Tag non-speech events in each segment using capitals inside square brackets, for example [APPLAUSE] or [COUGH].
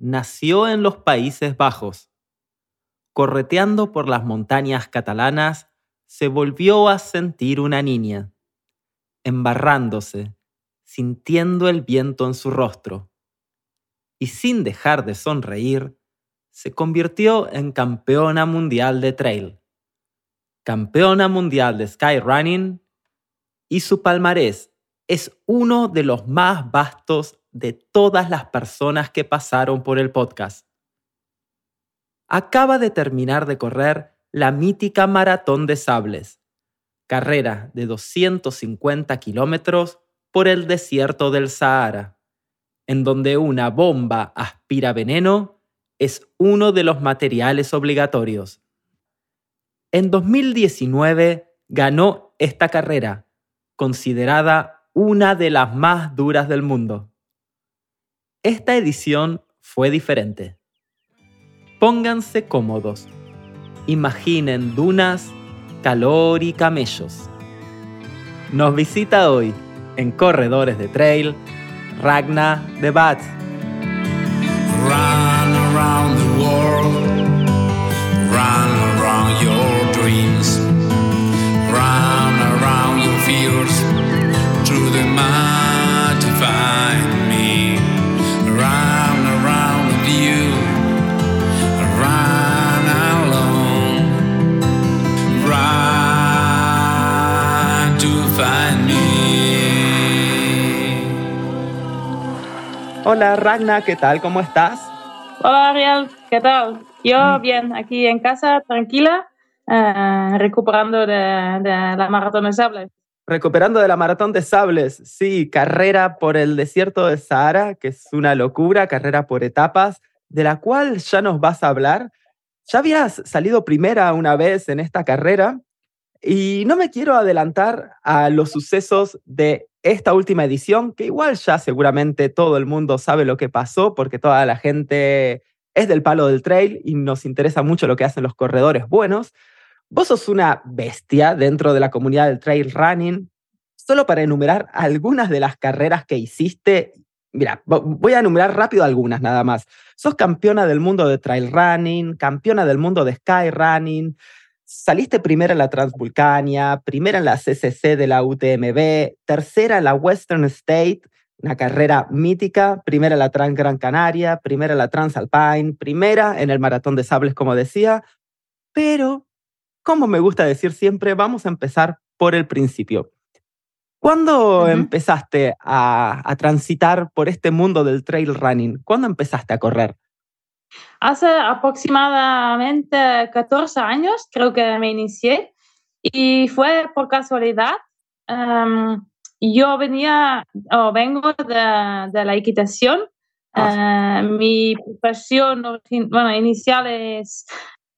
nació en los Países Bajos. Correteando por las montañas catalanas, se volvió a sentir una niña, embarrándose, sintiendo el viento en su rostro. Y sin dejar de sonreír, se convirtió en campeona mundial de trail, campeona mundial de skyrunning y su palmarés es uno de los más vastos de todas las personas que pasaron por el podcast. Acaba de terminar de correr la mítica Maratón de Sables, carrera de 250 kilómetros por el desierto del Sahara, en donde una bomba aspira veneno es uno de los materiales obligatorios. En 2019 ganó esta carrera, considerada una de las más duras del mundo. Esta edición fue diferente. Pónganse cómodos. Imaginen dunas, calor y camellos. Nos visita hoy, en Corredores de Trail, Ragna de Bat. Hola Ragna, ¿qué tal? ¿Cómo estás? Hola Ariel, ¿qué tal? Yo mm. bien, aquí en casa, tranquila, eh, recuperando de, de, la maratón de sables. Recuperando de la maratón de sables, sí, carrera por el desierto de Sahara, que es una locura, carrera por etapas, de la cual ya nos vas a hablar. Ya habías salido primera una vez en esta carrera y no me quiero adelantar a los sucesos de esta última edición, que igual ya seguramente todo el mundo sabe lo que pasó, porque toda la gente es del palo del trail y nos interesa mucho lo que hacen los corredores buenos. Vos sos una bestia dentro de la comunidad del trail running. Solo para enumerar algunas de las carreras que hiciste, mira, voy a enumerar rápido algunas nada más. Sos campeona del mundo de trail running, campeona del mundo de sky running, saliste primera en la Transvulcania, primera en la CCC de la UTMB, tercera en la Western State, una carrera mítica, primera en la Trans Gran Canaria, primera en la Transalpine, primera en el Maratón de Sables, como decía, pero, como me gusta decir siempre, vamos a empezar por el principio. ¿Cuándo empezaste a, a transitar por este mundo del trail running? ¿Cuándo empezaste a correr? Hace aproximadamente 14 años creo que me inicié y fue por casualidad. Em, yo venía o vengo de, de la equitación. Ah. Eh, mi profesión bueno, inicial es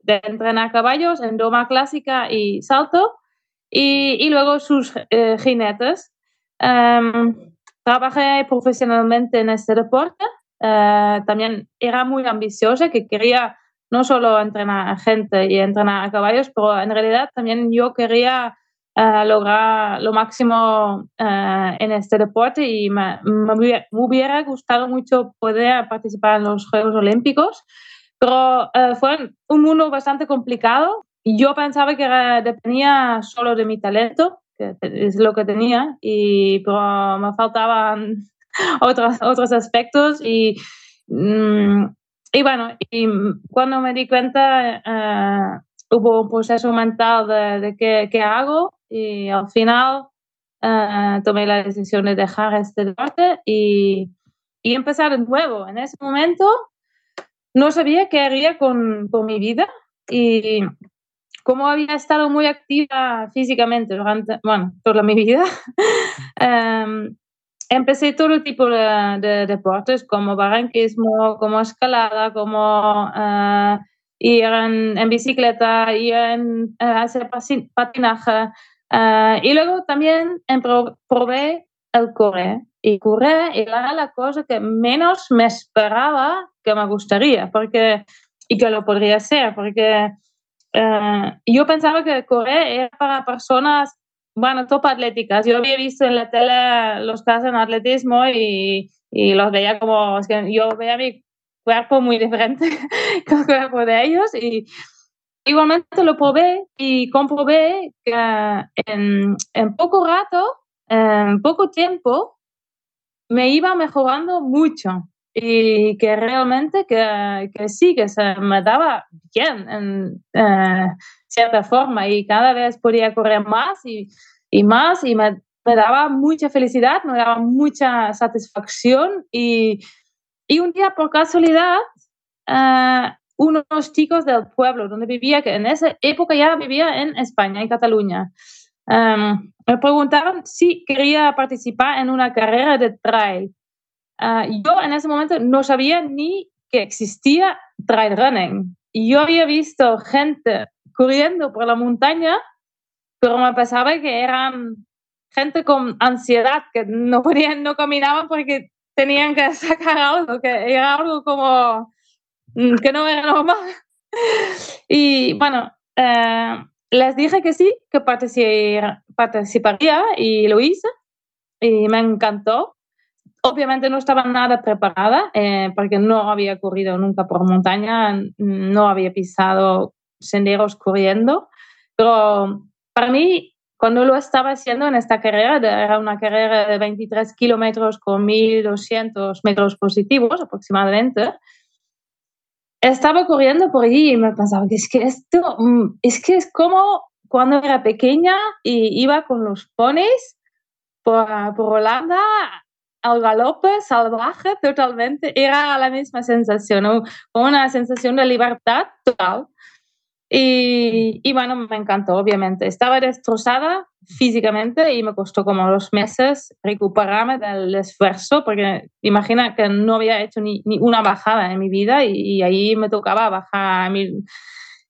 de entrenar caballos en doma clásica y salto y, y luego sus eh, jinetes. Em, trabajé profesionalmente en este deporte eh, también era muy ambiciosa, que quería no solo entrenar a gente y entrenar a caballos, pero en realidad también yo quería eh, lograr lo máximo eh, en este deporte y me, hubiera gustado mucho poder participar en los Juegos Olímpicos, pero fue un mundo bastante complicado. Yo pensaba que dependía solo de mi talento, que es lo que tenía, y, pero me faltaban [LAUGHS] otros, otros aspectos y, mm, y bueno, y cuando me di cuenta eh, hubo un proceso mental de, de qué, qué, hago y al final eh, tomé la decisión de dejar este deporte y, y, empezar de nuevo. En ese momento no sabía qué haría con, con mi vida y como había estado muy activa físicamente durante, bueno, toda mi vida, um, [LAUGHS] empecé todo tipo de, deportes como barranquismo, como escalada, como uh, ir en, bicicleta, ir en, uh, hacer patinaje. Uh, y luego también probé el correr. Y correr era la cosa que menos me esperaba que me gustaría porque, y que lo podría hacer, porque yo pensaba que correr era para personas bueno, top atléticas. Yo había visto en la tele los casos en atletismo y, y los veía como, yo veía mi cuerpo muy diferente [LAUGHS] que el cuerpo de ellos y igualmente lo probé y comprobé que en, en poco rato, en poco tiempo, me iba mejorando mucho y que realmente que, que sí, que se me daba bien en eh, cierta forma y cada vez podía correr más y, y más y me, me, daba mucha felicidad, me daba mucha satisfacción y, y un día por casualidad uh, unos chicos del pueblo donde vivía, que en esa época ya vivía en España, en Cataluña, um, me preguntaron si quería participar en una carrera de trail. Uh, yo en ese momento no sabía ni que existía trail running. Yo había visto gente corriendo por la montaña, pero me pensaba que eran gente con ansiedad, que no podían, no caminaban porque tenían que [LAUGHS] sacar algo, que era algo como mm, que no era normal. [LAUGHS] Y bueno, uh, les dije que sí, que participaría y lo hice y me encantó. Obviamente no estaba nada preparada eh, porque no había corrido nunca por montaña, no había pisado senderos corriendo, pero para mí, cuando lo estaba haciendo en esta carrera, era una carrera de 23 kilómetros con 1.200 metros positivos aproximadamente, estaba corriendo por allí y me pensaba que es que esto, mm, es que es como cuando era pequeña y iba con los ponis por, por Holanda al galope salvaje totalmente, era la misma sensación, una sensación de libertad total. Y, y, bueno, me encantó, obviamente. Estaba destrozada físicamente y me costó como dos meses recuperarme del esfuerzo, porque imagina que no había hecho ni, ni una bajada en mi vida y, y ahí me tocaba bajar mil,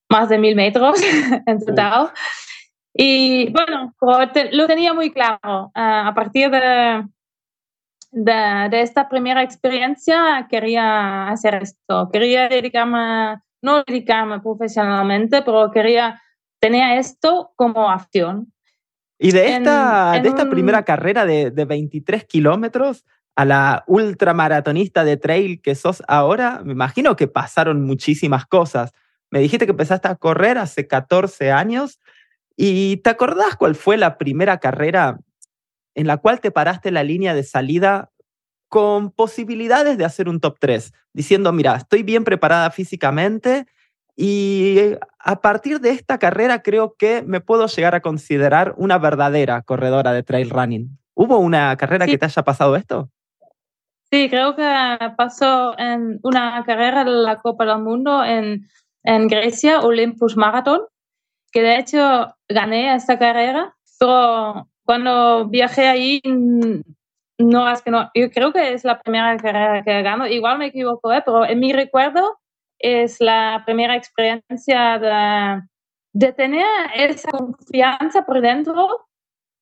más de mil metros [LAUGHS] en total. Y bueno, lo tenía muy claro. Uh, a partir de, de, de, esta primera experiencia quería hacer esto, quería dedicarme, no dedicarme profesionalmente, pero quería tener esto como acción. Y de esta, en, de esta un... primera carrera de, de 23 kilómetros a la ultramaratonista de trail que sos ahora, me imagino que pasaron muchísimas cosas. Me dijiste que empezaste a correr hace 14 años. ¿Y te acordás cuál fue la primera carrera en la cual te paraste la línea de salida con posibilidades de hacer un top 3, diciendo, mira, estoy bien preparada físicamente y a partir de esta carrera creo que me puedo llegar a considerar una verdadera corredora de trail running. ¿Hubo una carrera sí. que te haya pasado esto? Sí, creo que pasó en una carrera de la Copa del Mundo en, en Grecia, Olympus Marathon, que de hecho gané esta carrera, pero cuando viajé ahí, no, es que no, yo creo que es la primera carrera que gano, igual me equivoco, ¿eh? pero en mi recuerdo es la primera experiencia de, de tener esa confianza por dentro,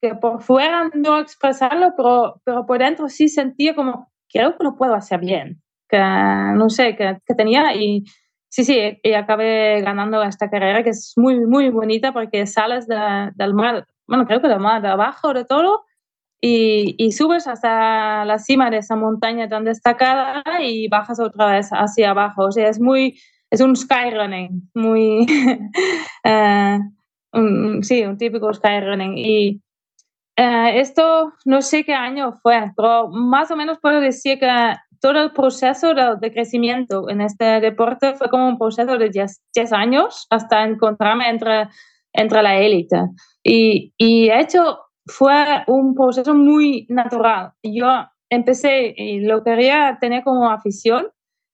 que por fuera no expresarlo, pero, pero por dentro sí sentía como, creo que lo puedo hacer bien, que no sé, que, que tenía y sí, sí, y acabé ganando esta carrera que es muy, muy bonita porque sales de, del mar bueno, creo que de más abajo de todo, y, y, subes hasta la cima de esa montaña tan destacada y bajas otra vez hacia abajo. O sea, es muy, es un skyrunning, muy, uh, [LAUGHS] un, sí, un típico skyrunning. Y uh, esto no sé qué año fue, pero más o menos puedo decir que todo el proceso de, de crecimiento en este deporte fue como un proceso de 10, 10 años hasta encontrarme entre, entre la élite. Y, y de hecho fue un proceso muy natural. Yo empecé y lo quería tener como afición.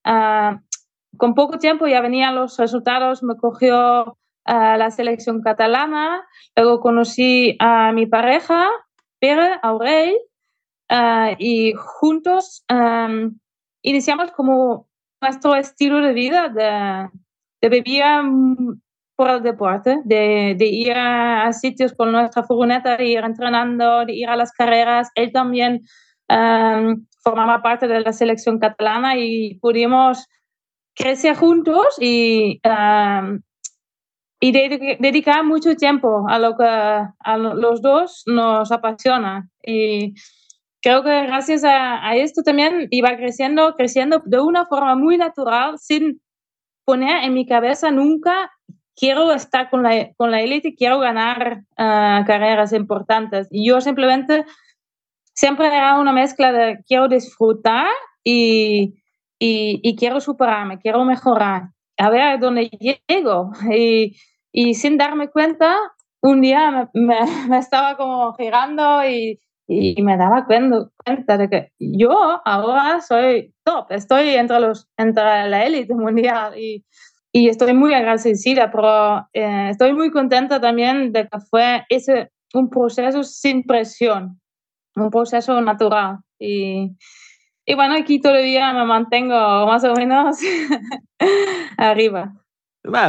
Uh, con poco tiempo ya venían los resultados, me cogió uh, la selección catalana, luego conocí a mi pareja, Pere Aurel, uh, y juntos iniciamos como nuestro estilo de vida de, de por el deporte, de, de ir a, a, sitios con nuestra furgoneta, de ir entrenando, de ir a las carreras. Él también um, formaba parte de la selección catalana y pudimos crecer juntos y, um, y de, dedicar mucho tiempo a lo que a los dos nos apasiona. Y creo que gracias a, esto también iba creciendo, creciendo de una forma muy natural, sin poner en mi cabeza nunca quiero estar con la, con la élite, quiero ganar ah, carreras importantes. Y yo simplemente siempre era una mezcla de quiero disfrutar y, y, quiero superarme, quiero mejorar, a ver dónde llego. Y, y sin darme cuenta, un día me, me, [LAUGHS] estaba como girando y, y, me daba cuenta, de que yo ahora soy top, estoy entre, los, entre la élite mundial y, y estoy muy agradecida, pero eh, estoy muy contenta también de que fue ese un proceso sin presión, un proceso natural. Y, y bueno, aquí todavía me mantengo más o menos [LAUGHS] arriba.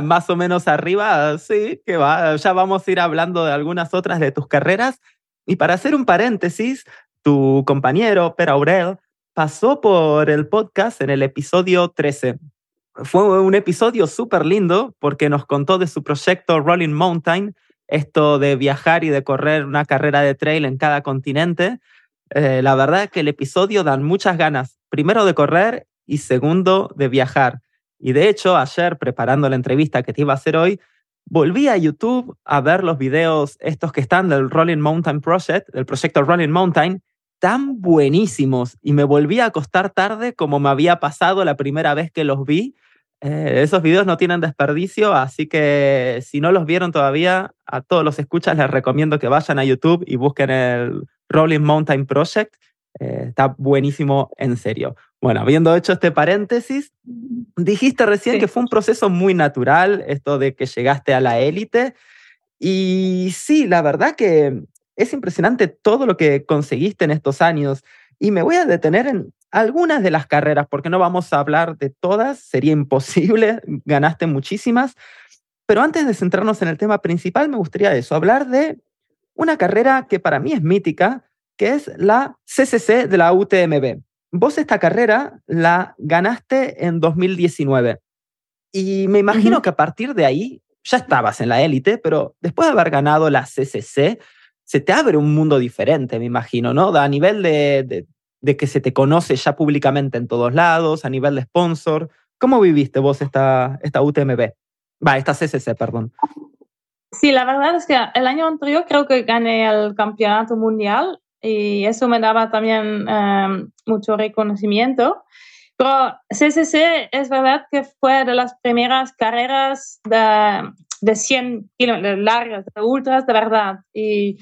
Más o menos arriba, sí, que va. Ya vamos a ir hablando de algunas otras de tus carreras. Y para hacer un paréntesis, tu compañero, Per Aurel, pasó por el podcast en el episodio 13 fue un episodio súper lindo porque nos contó de su proyecto Rolling Mountain, esto de viajar y de correr una carrera de trail en cada continente. Eh, la verdad es que el episodio dan muchas ganas, primero de correr y segundo de viajar. Y de hecho, ayer preparando la entrevista que te iba a hacer hoy, volví a YouTube a ver los videos estos que están del Rolling Mountain Project, del proyecto Rolling Mountain, tan buenísimos y me volví a acostar tarde como me había pasado la primera vez que los vi eh, esos videos no tienen desperdicio, así que si no los vieron todavía, a todos los escuchas les recomiendo que vayan a YouTube y busquen el Rolling Mountain Project. Eh, está buenísimo, en serio. Bueno, habiendo hecho este paréntesis, dijiste recién que fue un proceso muy natural, esto de que llegaste a la élite. Y sí, la verdad que es impresionante todo lo que conseguiste en estos años. Y me voy a detener en algunas de las carreras, porque no vamos a hablar de todas, sería imposible, [LAUGHS] ganaste muchísimas. Pero antes de centrarnos en el tema principal, me gustaría eso, hablar de una carrera que para mí es mítica, que es la CCC de la UTMB. Vos esta carrera la ganaste en 2019 y me imagino que a partir de ahí ya estabas en la élite, pero después de haber ganado la CCC, se te abre un mundo diferente, me imagino, ¿no? A nivel de, de, que se te conoce ya públicamente en todos lados, a nivel de sponsor. ¿Cómo viviste vos esta, esta UTMB? Va, esta CCC, perdón. Sí, la verdad es que el año anterior creo que gané el campeonato mundial y eso me daba también em, mucho reconocimiento. Pero CCC es verdad que fue de las primeras carreras de, de 100 kilómetros largas, de ultras de verdad. Y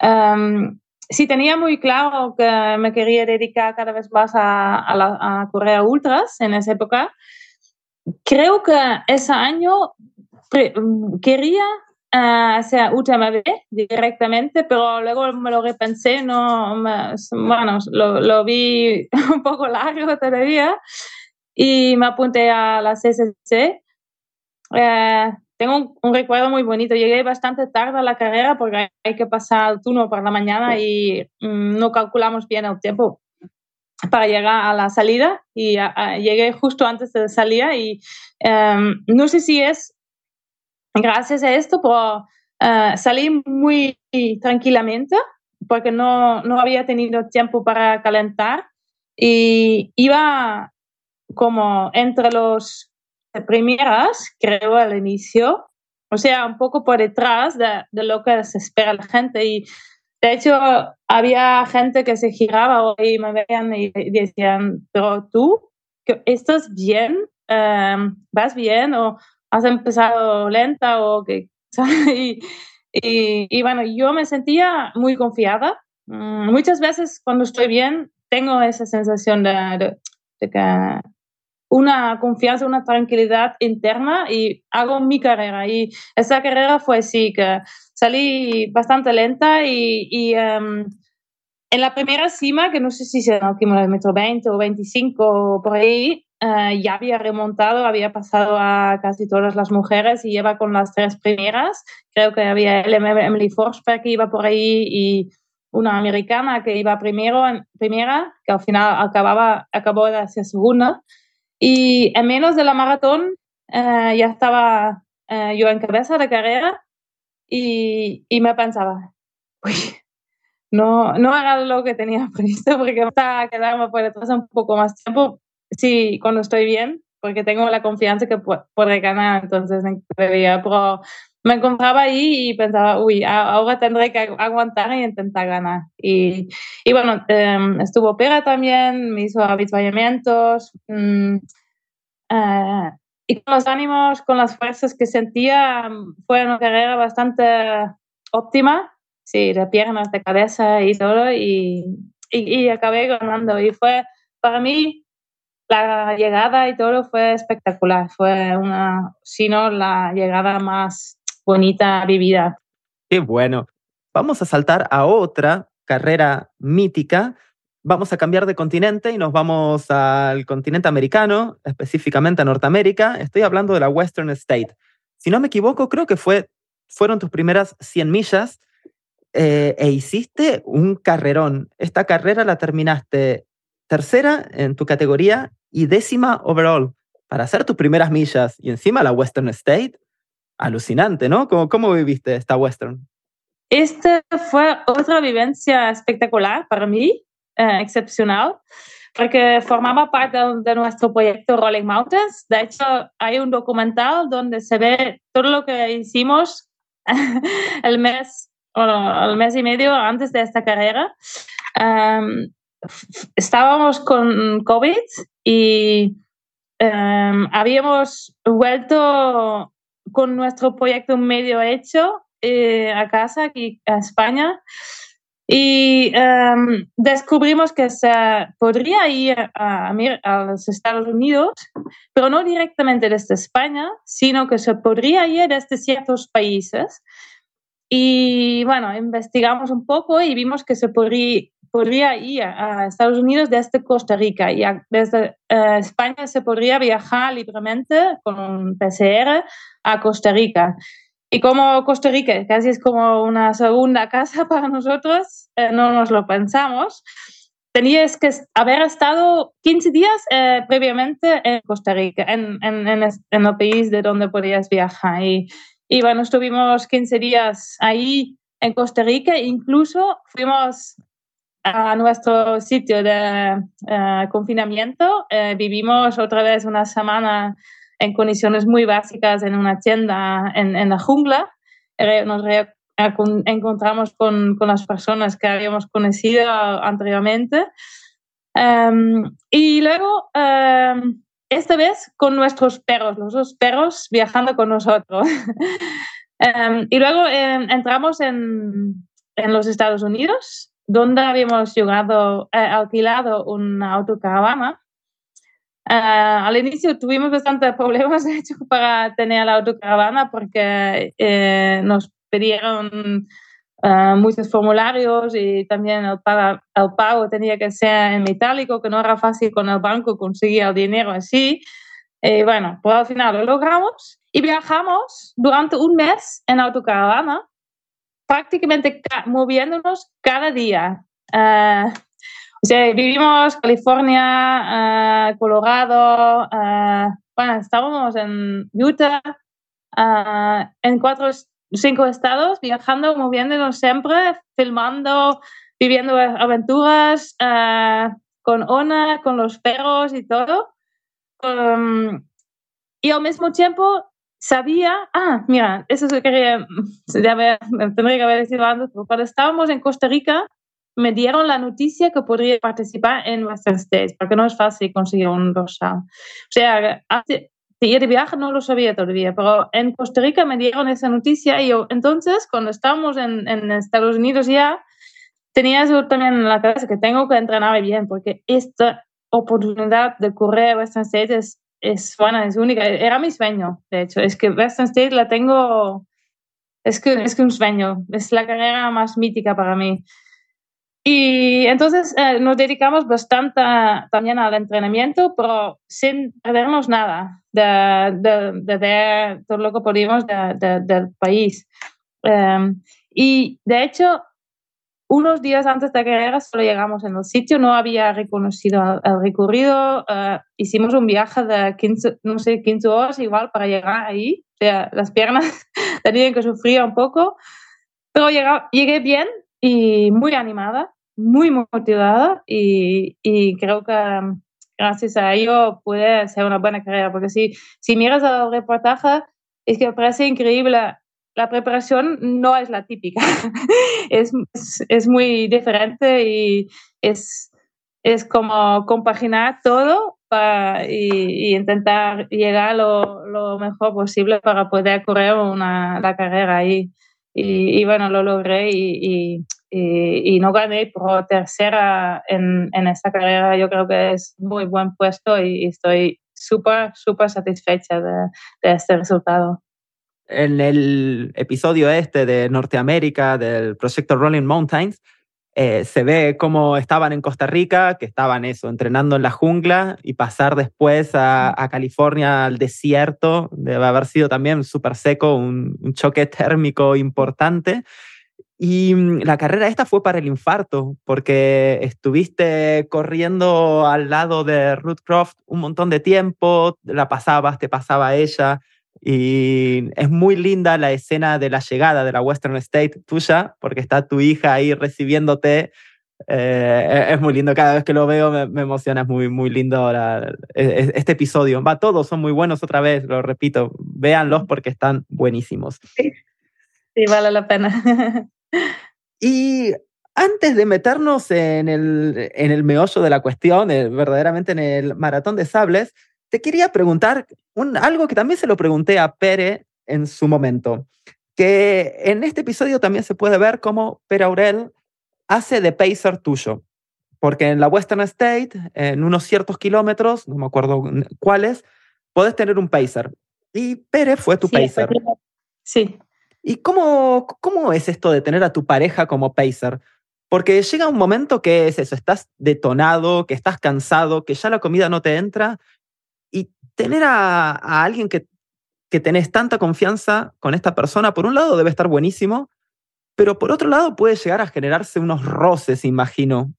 Um, sí tenía muy claro que me quería dedicar cada vez más a, a, a correr ultras en esa época. Creo que ese año quería uh, hacer UTMB directamente, pero luego me lo repensé, no, bueno, lo, lo, vi [LAUGHS] un poco largo todavía y me apunté a la CCC. Uh, tengo un, recuerdo muy bonito. Llegué bastante tarde a la carrera porque hay que pasar el turno por la mañana y mm, no calculamos bien el tiempo para llegar a la salida y llegué justo antes de salida y em, no sé si es gracias a esto, pero uh, salí muy tranquilamente porque no, no había tenido tiempo para calentar y iba como entre los primeras, creo, al inicio, o sea, un poco por detrás de, de, lo que se espera la gente. Y de hecho, había gente que se giraba y me veían y decían, pero tú, ¿estás bien? Em, ¿Vas bien? ¿O has empezado lenta? O que, [LAUGHS] y, y, y, bueno, yo me sentía muy confiada. Mm, muchas veces cuando estoy bien, tengo esa sensación de, de, de que una confianza, una tranquilidad interna y hago mi carrera. Y esa carrera fue así, que salí bastante lenta y, y um, en la primera cima, que no sé si será kilómetro 20 o 25 por ahí, uh, ya había remontado, había pasado a casi todas las mujeres y iba con las tres primeras. Creo que había Emily Forsberg que iba por ahí y una americana que iba primero, primera, que al final acababa, acabó de ser segunda. Y en menos de la maratón eh, ya estaba eh, yo en cabeza de carrera y, y me pensaba, uy, no, no era lo que tenía [LAUGHS] previsto porque estaba quedarme por detrás un poco más tiempo. Sí, cuando estoy bien, porque tengo la confianza que podré ganar, entonces pero me encontraba ahí y pensaba, uy, ahora tendré que aguantar y intentar ganar. Y, y bueno, em, estuvo Pera también, me hizo habituallamientos. Mm, eh, y con los ánimos, con las fuerzas que sentía, fue una carrera bastante óptima, sí, de piernas, de cabeza y todo, y, y, y acabé ganando. Y fue, para mí, la llegada y todo fue espectacular. Fue una, si no, la llegada más bonita vivida. Qué bueno. Vamos a saltar a otra carrera mítica. Vamos a cambiar de continente y nos vamos al continente americano, específicamente a Norteamérica. Estoy hablando de la Western State. Si no me equivoco, creo que fue, fueron tus primeras 100 millas eh, e hiciste un carrerón. Esta carrera la terminaste tercera en tu categoría y décima overall. Para hacer tus primeras millas y encima la Western State, alucinante, ¿no? ¿Cómo, cómo viviste esta Western? Esta fue otra vivencia espectacular para mí, eh, excepcional, porque formaba parte de nuestro proyecto Rolling Mountains. De hecho, hay un documental donde se ve todo lo que hicimos [LAUGHS] el mes, el mes y medio antes de esta carrera. Um, estábamos con COVID y em, habíamos vuelto con nuestro proyecto medio hecho eh, a casa, aquí a España, y em, descubrimos que se podría ir a, a, los Estados Unidos, pero no directamente desde España, sino que se podría ir desde ciertos países. Y bueno, investigamos un poco y vimos que se podría, podría ir a Estados Unidos desde Costa Rica y desde eh, España se podría viajar libremente con un PCR a Costa Rica. Y como Costa Rica casi es como una segunda casa [LAUGHS] para nosotros, eh, no nos lo pensamos. Tenías que haber estado 15 días eh, previamente en Costa Rica, en, en, en, en, el país de donde podías viajar. Y, y bueno, estuvimos 15 días ahí en Costa Rica, incluso fuimos a nuestro sitio de eh, confinamiento. Eh, vivimos otra vez una semana en condiciones muy básicas en una tienda en, la jungla. Nos encontramos con, con, las personas que habíamos conocido anteriormente. Um, y luego, um, esta vez con nuestros perros, los dos perros viajando con nosotros. um, [LAUGHS] y luego entramos en, en los Estados Unidos donde habíamos llegado, eh, alquilado una autocaravana. Uh, al inicio tuvimos bastantes problemas, [LAUGHS] de hecho, para tener la autocaravana porque eh, nos pidieron uh, muchos formularios y también el, el pago tenía que ser en metálico, que no era fácil con el banco conseguir el dinero así. Y bueno, pues al final lo logramos y viajamos durante un mes en autocaravana prácticamente moviéndonos cada día. Uh, o sea, vivimos California, uh, Colorado, uh, bueno, estábamos en Utah, en cuatro, cinco estados, viajando, moviéndonos siempre, filmando, viviendo aventuras con Ona, con los perros y todo. Um, y al mismo tiempo sabía, ah, mira, eso es lo que quería, ya [LAUGHS] tendría que haber decidido antes, pero cuando estábamos en Costa Rica, me dieron la noticia que podría participar en Western States, porque no es fácil conseguir un dorsal. O sea, de ir de viaje no lo sabía todavía, pero en Costa Rica me dieron esa noticia y yo, entonces, cuando estábamos en, en Estados Unidos ya, tenía eso también en la cabeza, que tengo que entrenar bien, porque esta oportunidad de correr Western States es es buena, es única. Era mi sueño, de hecho. Es que Western State la tengo, es que es que un sueño. Es la carrera más mítica para mí. Y entonces eh, nos dedicamos bastante también al entrenamiento, pero sin perdernos nada de, de, de, todo lo que podíamos del país. Um, y de hecho, unos días antes de la carrera solo llegamos en el sitio, no había reconocido el recorrido, uh, hicimos un viaje de 15, no sé, 15 horas igual para llegar ahí, o sea, las piernas [LAUGHS] tenían que sufrir un poco, pero llegué, bien y muy animada, muy motivada y, y creo que gracias a ello puede ser una buena carrera, porque si, si miras el reportaje, es que parece increíble. La preparación no es la típica, [LAUGHS] es, es, muy diferente y es, es como compaginar todo para, y, intentar llegar lo, lo, mejor posible para poder correr una, la carrera ahí. Y, y bueno, lo logré y, y, no gané por tercera en, en, esta carrera. Yo creo que es muy buen puesto y, estoy súper, súper satisfecha de, de, este resultado. En el episodio este de Norteamérica del proyecto Rolling Mountains, eh, se ve cómo estaban en Costa Rica, que estaban eso, entrenando en la jungla y pasar después a, a California al desierto, debe haber sido también súper seco, un, un choque térmico importante. Y mm, la carrera esta fue para el infarto, porque estuviste corriendo al lado de Ruth Croft un montón de tiempo, la pasabas, te pasaba ella, y es muy linda la escena de la llegada de la Western State tuya, porque está tu hija ahí recibiéndote. Eh, es muy lindo, cada vez que lo veo me, emociona, es muy, muy lindo e, e, este episodio. Va, todos son muy buenos otra vez, lo repito, véanlos porque están buenísimos. sí vale la pena. [LAUGHS] Y antes de meternos en el, en el meollo de la cuestión, eh, verdaderamente en el maratón de sables, te quería preguntar un, algo que también se lo pregunté a Pere en su momento, que en este episodio también se puede ver cómo Pere Aurel hace de pacer tuyo, porque en la Western State, en unos ciertos kilómetros, no me acuerdo cuáles, puedes tener un pacer. Y Pere fue tu pacer. Sí. ¿Y cómo, cómo es esto de tener a tu pareja como pacer? Porque llega un momento que es eso, estás detonado, que estás cansado, que ya la comida no te entra tener a, alguien que, que tenés tanta confianza con esta persona, por un lado debe estar buenísimo, pero por otro lado puede llegar a generarse unos roces, imagino.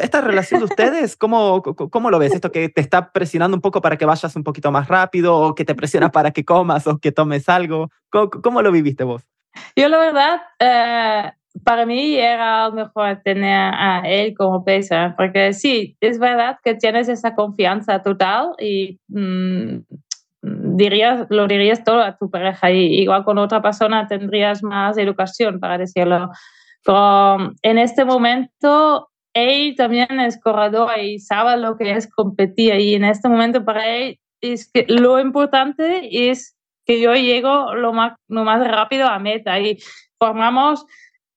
¿Esta relación de [LAUGHS] ustedes, cómo, cómo lo ves? ¿Esto que te está presionando un poco para que vayas un poquito más rápido o que te presiona para que comas o que tomes algo? ¿Cómo, cómo lo viviste vos? Yo la verdad, eh, para mí era mejor tener a él como pesa, porque sí, es verdad que tienes esa confianza total y mm, dirías, lo dirías todo a tu pareja y igual con otra persona tendrías más educación para decirlo. Pero en este momento él también es corredor y sabe lo que es competir y en este momento para él es que lo importante es que yo llego lo más, lo más rápido a meta y formamos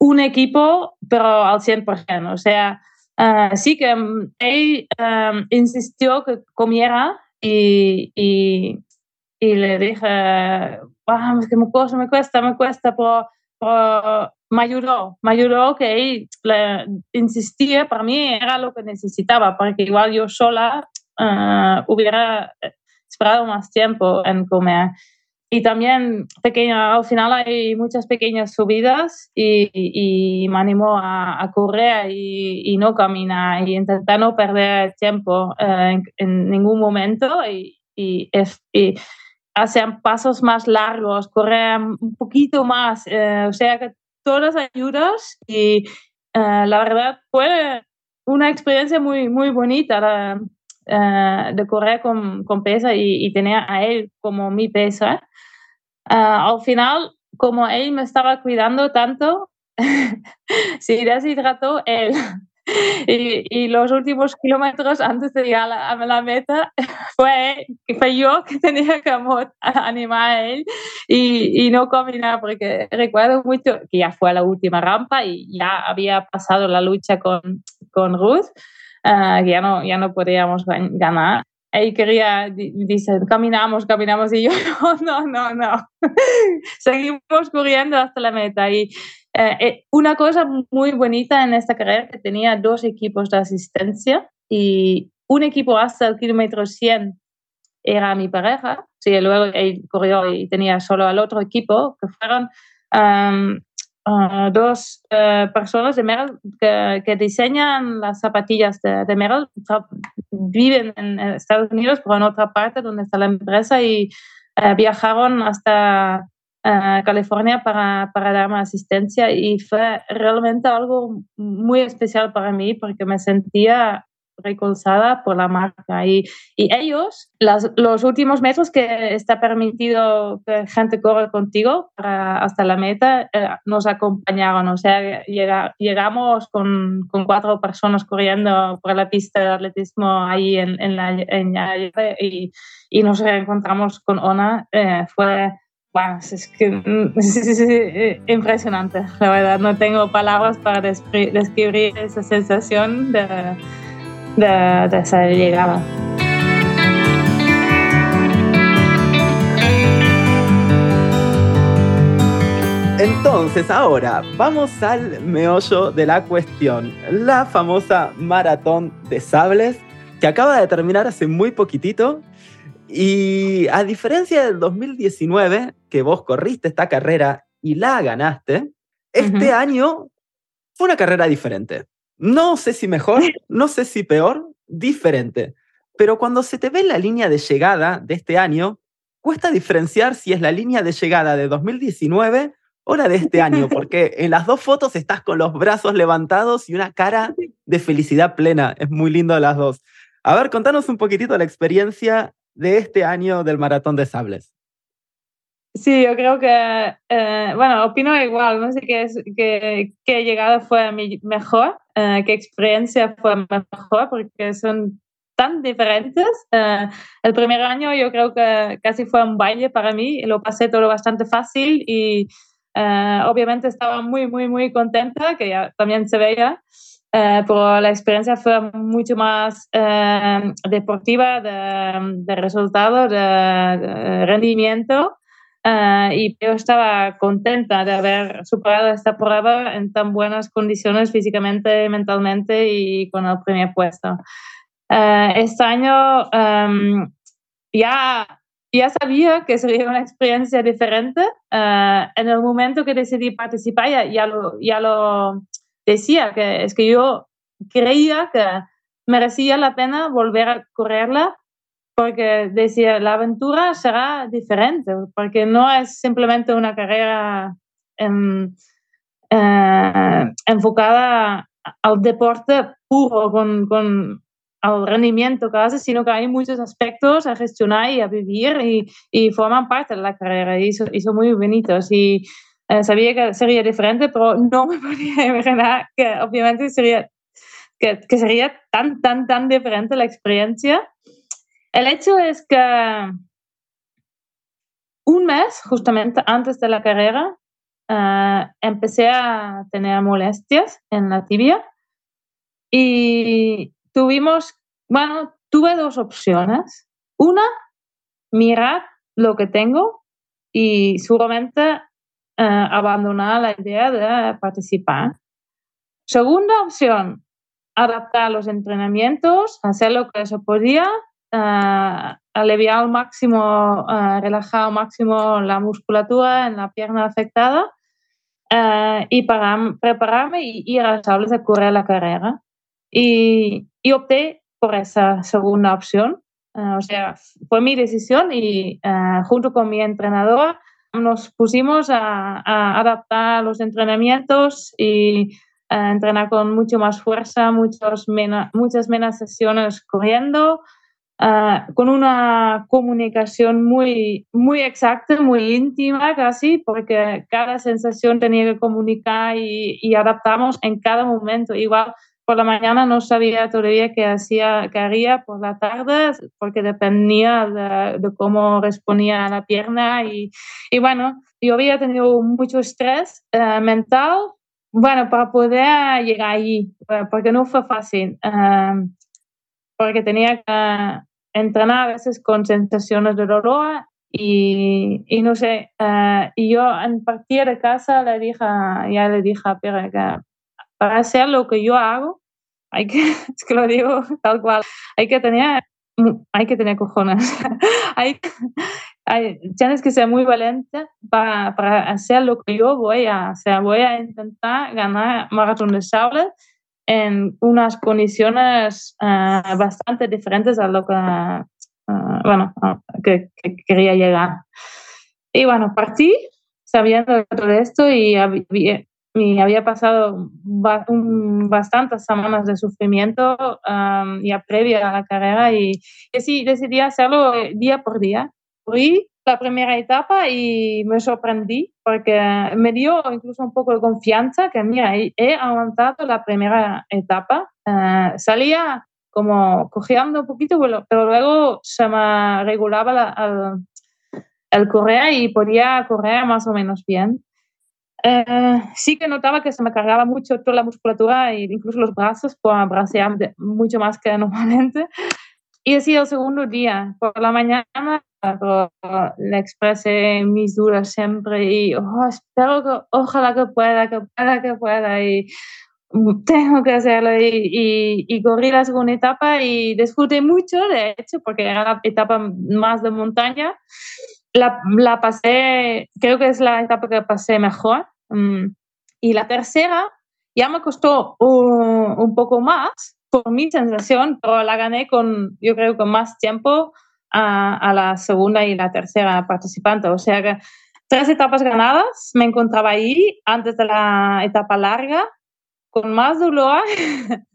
un equipo pero al 100%. O sea, uh, sí que él um, insistió que comiera y, y, y le dije, ah, es que me cuesta, me cuesta, me cuesta, pero, pero me ayudó, me ayudó que él le insistía, para mí era lo que necesitaba, porque igual yo sola uh, hubiera esperado más tiempo en comer. Y también pequeña, al final hay muchas pequeñas subidas y, y, me animó a, a correr y, y, no caminar y intentar no perder tiempo uh, en, en, ningún momento y, y, y hacer pasos más largos, correr un poquito más. Uh, o sea que todas ayudas y uh, la verdad fue una experiencia muy, muy bonita uh, de correr con, con pesa y, y, tener a él como mi pesa. Uh, al final, como él me estaba cuidando tanto, [LAUGHS] se deshidrató él. [LAUGHS] Y, y, los últimos kilómetros antes de llegar a la, a la meta [LAUGHS] fue, fue yo que tenía que animar a él y, y, no caminar porque recuerdo mucho que ya fue la última rampa y ya había pasado la lucha con, con Ruth, uh, ya no, ya no podíamos ganar. Él quería, dice, caminamos, caminamos y yo, [LAUGHS] no, no, no, [LAUGHS] seguimos corriendo hasta la meta. Y eh, eh, una cosa muy bonita en esta carrera que tenía dos equipos de asistencia y un equipo hasta el kilómetro 100 era mi pareja, sí, luego él corrió y tenía solo al otro equipo, que fueron um, uh, dos uh, personas de Merrill que, que, diseñan las zapatillas de, de Merrill, viven en Estados Unidos, pero en otra parte donde está la empresa y uh, viajaron hasta California para, para darme asistencia y fue realmente algo muy especial para mí porque me sentía reconciliada por la marca. Y, y ellos, los últimos metros que está permitido que gente corra contigo hasta la meta, eh, nos acompañaron. O sea, llega, llegamos con, con, cuatro personas corriendo por la pista de atletismo ahí en, en la, en y, y, nos encontramos con Ona. Eh, fue bueno, es que [LAUGHS] es impresionante, la verdad. No tengo palabras para describir esa sensación de, de, de esa llegada. Entonces, ahora vamos al meollo de la cuestión. La famosa maratón de sables que acaba de terminar hace muy poquitito. Y a diferencia del 2019, que vos corriste esta carrera y la ganaste, este año fue una carrera diferente. No sé si mejor, [LAUGHS] no sé si peor, diferente. Pero cuando se te ve la línea de llegada de este año, cuesta diferenciar si es la línea de llegada de 2019 o la de este año, [LAUGHS] porque en las dos fotos estás con los brazos levantados y una cara de felicidad plena. Es muy lindo las dos. A ver, contanos un poquitito la experiencia de este año del Maratón de Sables. Sí, yo creo que, eh, bueno, opino igual, no sé qué, qué, qué llegada fue mejor, eh, qué experiencia fue mejor, porque son tan diferentes. Eh, el primer año yo creo que casi fue un baile para mí, lo pasé todo bastante fácil y obviamente estaba muy, muy, muy contenta, que ya también se veía. pero la experiencia fue mucho más deportiva, de, de resultado, de rendimiento. Ah, y yo estaba contenta de haber superado esta prueba en tan buenas condiciones físicamente, mentalmente y con el primer puesto. Uh, este año ya, ya sabía que sería una experiencia diferente. Ah, en el momento que decidí participar ya, ya, lo, ya lo decía, que es que yo creía que merecía la pena volver a correrla porque decía, la aventura será diferente, porque no es simplemente una carrera en, eh, enfocada al deporte puro, con, con al rendimiento casi, sino que hay muchos aspectos a gestionar y a vivir y, y forman parte de la carrera y son, y son muy bonitos. Y eh, sabía que sería diferente, pero no me [LAUGHS] podía imaginar que obviamente sería, que, que sería tan, tan, tan diferente la experiencia. El hecho es que un mes, justamente antes de la carrera, eh, empecé a tener molestias en la tibia y tuvimos, bueno, tuve dos opciones. Una, mirar lo que tengo y seguramente eh, abandonar la idea de participar. Segunda opción, adaptar los entrenamientos, hacer lo que se podía uh, aliviar al máximo, uh, relajar al máximo la musculatura en la pierna afectada uh, y para prepararme y ir a sables a correr la carrera. Y, y, opté por esa segunda opción. o sea, fue mi decisión y junto con mi entrenador nos pusimos a, a adaptar los entrenamientos y entrenar con mucho más fuerza, muchos muchas menos sesiones corriendo, Ah, con una comunicación muy, muy exacta, muy íntima casi, porque cada sensación tenía que comunicar y, y, adaptamos en cada momento. Igual por la mañana no sabía todavía qué, hacía, qué haría por la tarde, porque dependía de, cómo respondía a la pierna. Y, y, bueno, yo había tenido mucho estrés eh, mental, bueno, para poder llegar ahí, eh, porque no fue fácil. Eh, porque tenía que entrenar a veces con sensaciones de dolor y, y no sé, uh, y yo en partir de casa le dije, ya le dije a Pierre que para hacer lo que yo hago, hay que, [LAUGHS] es que lo digo tal cual, hay que tener, hay que tener cojones, [LAUGHS] hay, hay, tienes que ser muy valiente para, para hacer lo que yo voy a hacer, voy a intentar ganar maratón de sable en unas condiciones uh, bastante diferentes a lo que, uh, bueno, que, que, quería llegar. Y bueno, partí sabiendo todo esto y había, había pasado bastantes semanas de sufrimiento ya previa a la carrera y, y decidí hacerlo día por día. Fui la primera etapa y me sorprendí porque me dio incluso un poco de confianza que, mira, he aguantado la primera etapa. Eh, salía como cojeando un poquito, pero luego se me regulaba el, correr y podía correr más o menos bien. Eh, sí que notaba que se me cargaba mucho toda la musculatura e incluso los brazos por bracear mucho más que normalmente. Y así el segundo día, por la mañana, le expresé mis dudas siempre y oh, espero que, ojalá que pueda, que pueda, que pueda. Y tengo que hacerlo y, y, corrí la segunda etapa y disfruté mucho, de hecho, porque era la etapa más de montaña. La, la pasé, creo que es la etapa que pasé mejor. Mm, y la tercera ya me costó un, un poco más, por mi sensación, pero la gané con, yo creo, con más tiempo a, la segunda y la tercera participante. O sea que tres etapas ganadas, me encontraba ahí antes de la etapa larga con más dolor, [LAUGHS]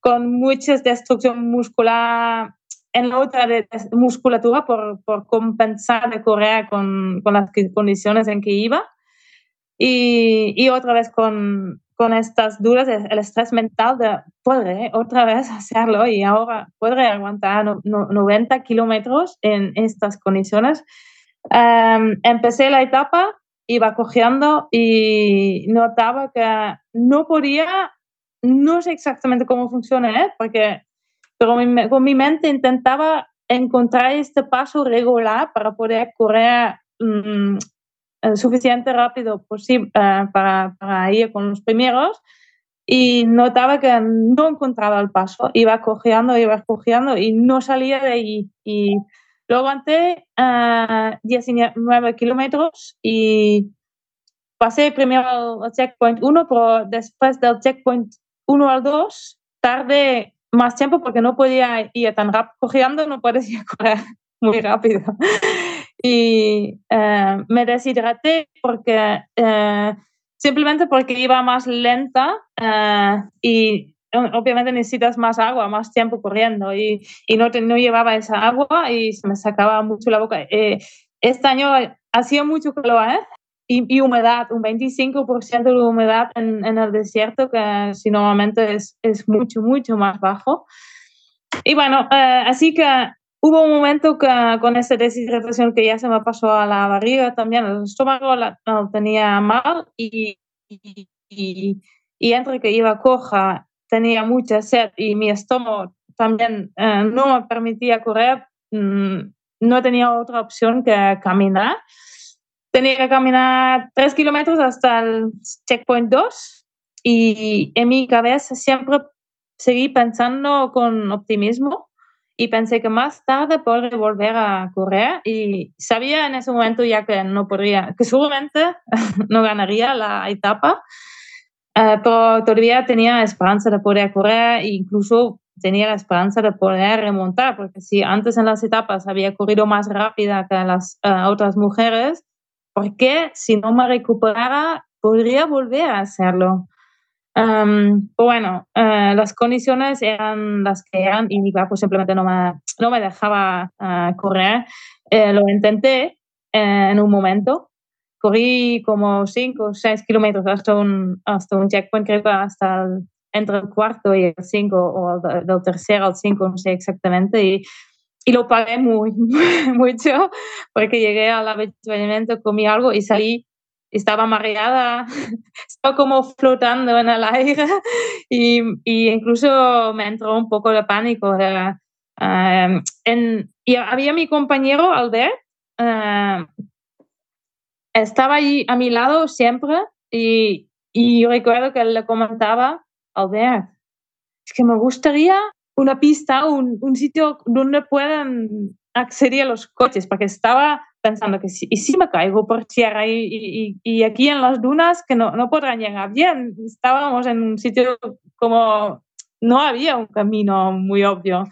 con mucha destrucción muscular en la otra de, musculatura por, compensar de correr con, con, las condiciones en que iba. Y otra vez con, con estas dudas, el estrés mental de podré otra vez [LAUGHS] hacerlo y ahora podré aguantar 90 kilómetros en estas condiciones. Em, empecé la etapa iba cogiendo y notaba que no podía, no sé exactamente cómo funciona, ¿eh? porque pero con mi mente intentaba encontrar este paso regular para poder correr mm, suficiente rápido posible eh, para, para, ir con los primeros y notaba que no encontraba el paso, iba cojeando, iba cojeando y no salía de ahí. Y Luego aguanté 19 kilómetros y pasé primero el checkpoint 1, pero después del checkpoint 1 al 2 tardé más tiempo porque no podía ir tan rápido. Cogiendo no puedes ir a correr muy rápido. Y eh, me deshidraté porque eh, simplemente porque iba más lenta eh, y obviamente necesitas más agua, más tiempo corriendo y, y no, no, llevaba esa agua y se me sacaba mucho la boca. Este año hacía mucho calor y, y, humedad, un 25% de humedad en, en, el desierto, que si normalmente es, es mucho, mucho más bajo. Y bueno, así que hubo un momento que con esa deshidratación que ya se me pasó a la barriga también, el estómago la, lo tenía mal y, y, y, y entre que iba coja tenía mucha sed y mi estómago también eh, no me permitía correr, mm, no tenía otra opción que caminar. Tenía que caminar tres kilómetros hasta el checkpoint 2 y en mi cabeza siempre seguí pensando con optimismo y pensé que más tarde podría volver a correr y sabía en ese momento ya que no podría, que seguramente [LAUGHS] no ganaría la etapa, eh, pero todavía tenía esperanza de poder correr e incluso tenía la esperanza de poder remontar, porque si antes en las etapas había corrido más rápida que las eh, otras mujeres, ¿por qué si no me recuperara podría volver a hacerlo? Um, bueno, uh, las condiciones eran las que eran y cuerpo simplemente no me, no me dejaba uh, correr. Uh, lo intenté en un momento, corrí como 5 o 6 kilómetros hasta un, hasta un checkpoint, creo que hasta el, entre el cuarto y el 5 o del tercero al 5, no sé exactamente. Y, y lo pagué [LAUGHS] muy, mucho porque llegué al avituallamiento, comí algo y salí, estaba mareada, [LAUGHS] estaba como flotando en el aire [LAUGHS] y, y incluso me entró un poco de pánico. Uh, en, y había mi compañero Albert, uh, estaba ahí a mi lado siempre y, y yo recuerdo que le comentaba, Albert, es que me gustaría una pista, un, un sitio donde puedan acceder a los coches, porque estaba pensando que si, y si me caigo por tierra y, y, y, aquí en las dunas que no, no podrán llegar bien. Estábamos en un sitio como no había un camino muy obvio.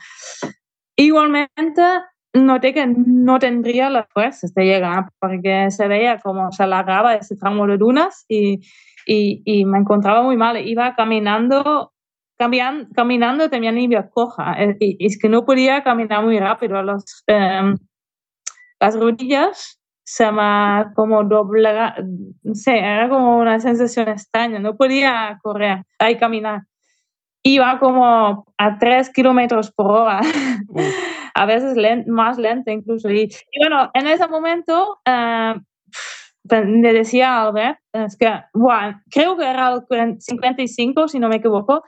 Igualmente, noté que no tendría las fuerzas de llegar porque se veía como se alargaba ese tramo de dunas y, y, y me encontraba muy mal. Iba caminando, cambian, caminando también iba coja eh, y, es que no podía caminar muy rápido. Los, eh, las rodillas se me como doblega, no sé, era como una sensación extraña, no podía correr y caminar. Iba como a tres kilómetros por hora. [LAUGHS] a veces más lenta incluso. Y, bueno, en ese momento uh, le decía a Albert, es que, bueno, creo que era el 55, si no me equivoco,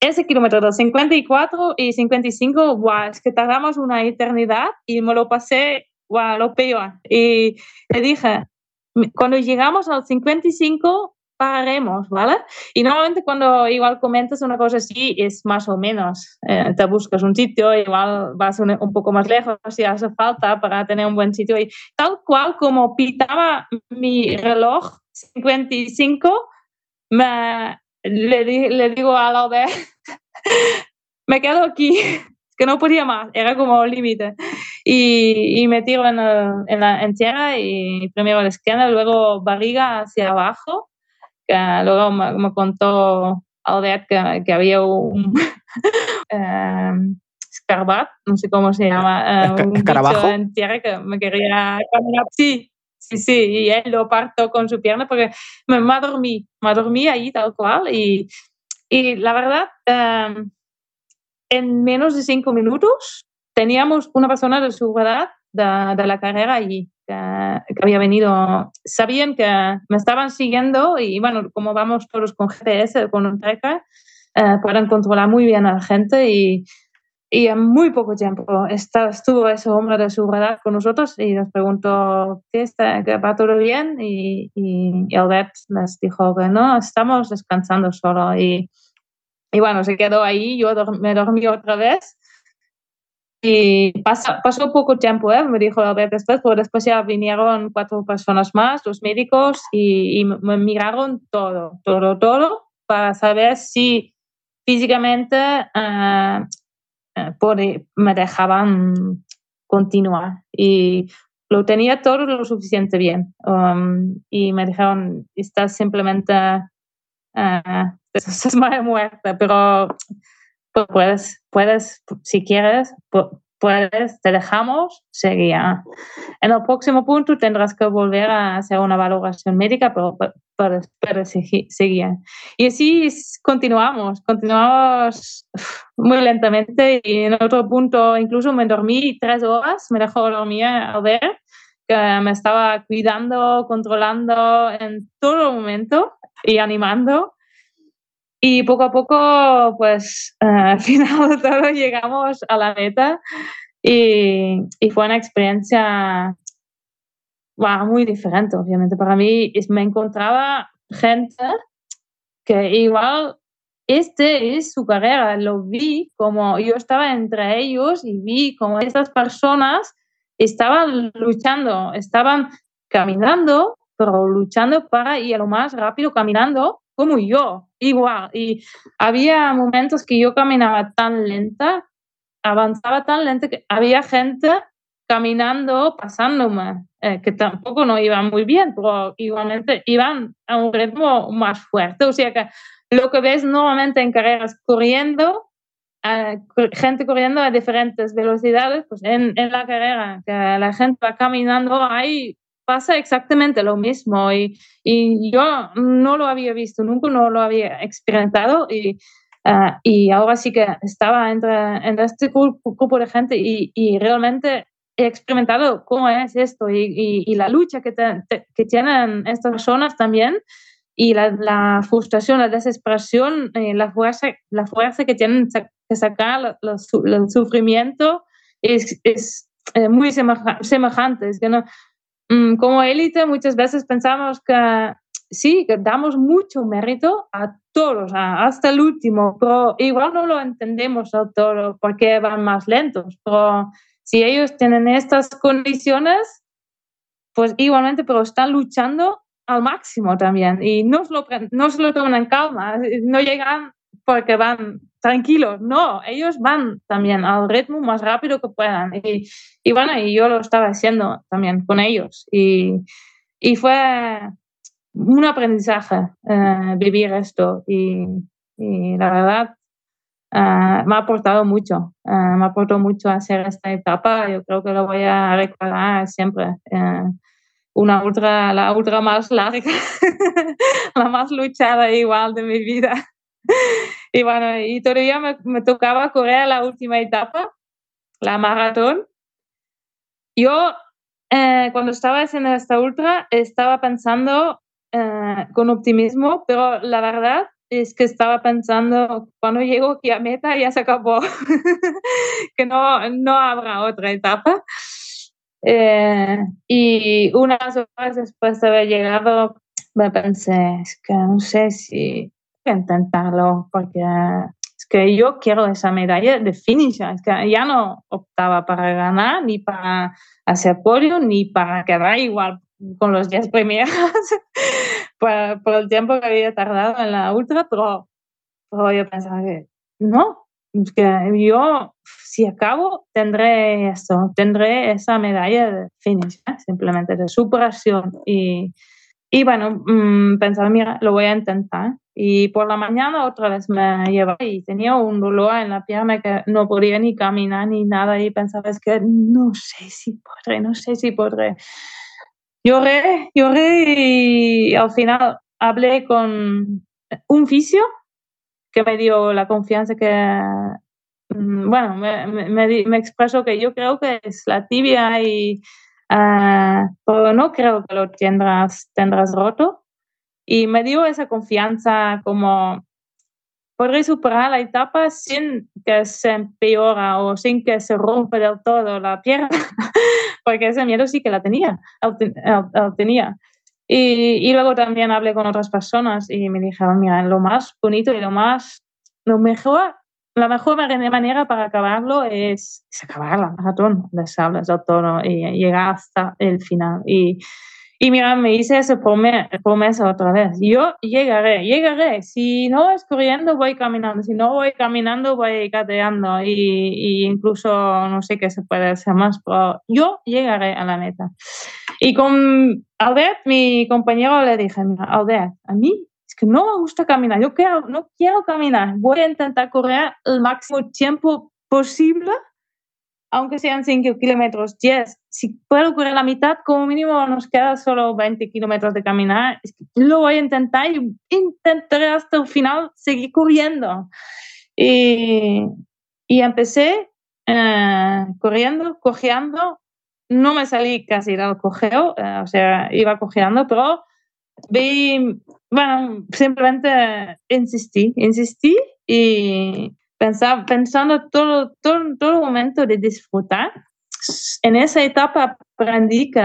ese kilómetro de 54 y 55, wow, es que tardamos una eternidad y me lo pasé, wow, lo peor. Y le dije, cuando llegamos al 55, pararemos, ¿vale? Y normalmente cuando igual comentas una cosa así es más o menos, eh, te buscas un sitio, igual vas un, un, poco más lejos si hace falta para tener un buen sitio y tal cual como pitaba mi reloj 55, me, le, le digo a vez, [LAUGHS] me quedo aquí, [LAUGHS] que no podía más, era como límite. Y, y, me tiro en, en, la, en tierra y primero la izquierda, luego barriga hacia abajo que luego me, me contó Albert que, que había un [LAUGHS] eh, escarbat, no sé cómo se llama, eh, un escarabajo en tierra que me quería caminar. Sí, sí, sí, y él lo parto con su pierna porque me, me dormí, me dormí ahí tal cual y, y la verdad, eh, en menos de cinco minutos teníamos una persona de su edad de, de la carrera allí que, que, había venido, sabían que me estaban siguiendo y bueno, como vamos todos con GPS, con un tracker, eh, pueden controlar muy bien a la gente y, y en muy poco tiempo está, estuvo ese hombre de su edad con nosotros y nos preguntó ¿qué está, que va todo bien y, y, y Albert les dijo que no, estamos descansando solo y, y bueno, se quedó ahí, yo me dormí otra vez y pasó, pasó poco tiempo, ¿eh? me dijo Albert después, pero después ya vinieron cuatro personas más, los médicos, y, y me miraron todo, todo, todo, para saber si físicamente uh, por, me dejaban continuar. Y lo tenía todo lo suficiente bien. Um, y me dijeron, estás simplemente, uh, [LAUGHS] estás muerta, pero pues puedes, puedes, si quieres, puedes, te dejamos seguir. En el próximo punto tendrás que volver a hacer una valoración médica, pero, pero, pero seguir. Y así continuamos, continuamos muy lentamente y en otro punto incluso me dormí tres horas, me dejó dormir a ver que me estaba cuidando, controlando en todo momento y animando. Y poco a poco, pues uh, [LAUGHS] al final de todo llegamos a la meta y, y fue una experiencia wow, muy diferente, obviamente. Para mí me encontraba gente que igual este es su carrera, lo vi como yo estaba entre ellos y vi como estas personas estaban luchando, estaban caminando, pero luchando para ir lo más rápido caminando como yo, igual. Y había momentos que yo caminaba tan lenta, avanzaba tan lenta que había gente caminando, pasándome, eh, que tampoco no iban muy bien, pero igualmente iban a un ritmo más fuerte. O sea que lo que ves normalmente en carreras corriendo, eh, gente corriendo a diferentes velocidades, pues en, en, la carrera, que la gente va caminando, hay pasa exactamente lo mismo y, y, yo no lo había visto, nunca no lo había experimentado y, uh, y ahora sí que estaba entre, entre este grupo, de gente y, y, realmente he experimentado cómo es esto y, la lucha que, te, te, que, tienen estas personas también y la, la frustración, la desesperación, eh, la, fuerza, la fuerza que tienen que sacar, el sufrimiento es, es eh, muy semejante. Es que no, como élite muchas veces pensamos que sí, que damos mucho mérito a todos, hasta el último, pero igual no lo entendemos a todo porque van más lentos. Pero si ellos tienen estas condiciones, pues igualmente, pero están luchando al máximo también y no se lo, no se lo toman en calma, no llegan porque van tranquilos, no, ellos van también al ritmo más rápido que puedan. Y, y bueno, y yo lo estaba haciendo también con ellos. Y, fue un aprendizaje eh, vivir esto. Y, y la verdad, uh, me ha aportado mucho, uh, me aportado mucho hacer esta etapa. Yo creo que lo voy a recordar siempre. Uh, una ultra, la ultra más larga, [LAUGHS] la más luchada igual de mi vida. [LAUGHS] y bueno, y todavía me, me, tocaba correr la última etapa, la maratón. Yo, eh, cuando estaba haciendo esta ultra, estaba pensando eh, con optimismo, pero la verdad es que estaba pensando, cuando llego aquí a meta ya se acabó, [LAUGHS] que no, no habrá otra etapa. Eh, y unas horas después de haber llegado, me pensé, es que no sé si intentarlo, porque es que yo quiero esa medalla de finish, es que ya no optaba para ganar, ni para hacer podio, ni para quedar igual con los 10 primeros [LAUGHS] por, por, el tiempo que había tardado en la ultra, pero, pero yo pensaba que no, que yo si acabo tendré esto, tendré esa medalla de finish, ¿eh? simplemente de superación y, y bueno, mmm, pensaba, mira, lo voy a intentar. Y por la mañana otra vez me llevaba y tenía un dolor en la pierna que no podía ni caminar ni nada y pensaba, es que no sé si podré, no sé si podré lloré, lloré y al final hablé con un fisio que me dio la confianza que, mm, bueno, me, me, me expresó que yo creo que es la tibia y uh, pero no creo que lo tendrás, tendrás roto. Y me dio esa confianza como podré superar la etapa sin que se empeora o sin que se rompa del todo la pierna, [LAUGHS] porque ese miedo sí que la tenía, tenía. Y, y, luego también hablé con otras personas y me dijeron, mira, lo más bonito y lo más, lo mejor, la mejor manera para acabarlo es, es acabar la maratón de sables de otoño y llegar hasta el final. Y, y mira, me hice esa promesa otra vez. Yo llegaré, llegaré. Si no es corriendo, voy caminando. Si no voy caminando, voy gateando. Y, y, incluso no sé qué se puede hacer más, pero yo llegaré a la meta. Y con Albert, mi compañero, le dije, Albert, a mí es que no me gusta caminar. Yo quiero, no quiero caminar. Voy a intentar correr el máximo tiempo posible aunque sean 5 kilómetros, 10, si puedo correr la mitad, como mínimo nos queda solo 20 kilómetros de caminar. Lo voy a intentar y intentaré hasta el final seguir corriendo. Y, y empecé eh, corriendo, cojeando. No me salí casi del cojeo, eh, o sea, iba cojeando, pero vi, bueno, simplemente insistí, insistí y pensar, pensando todo, todo, todo momento de disfrutar, en esa etapa aprendí que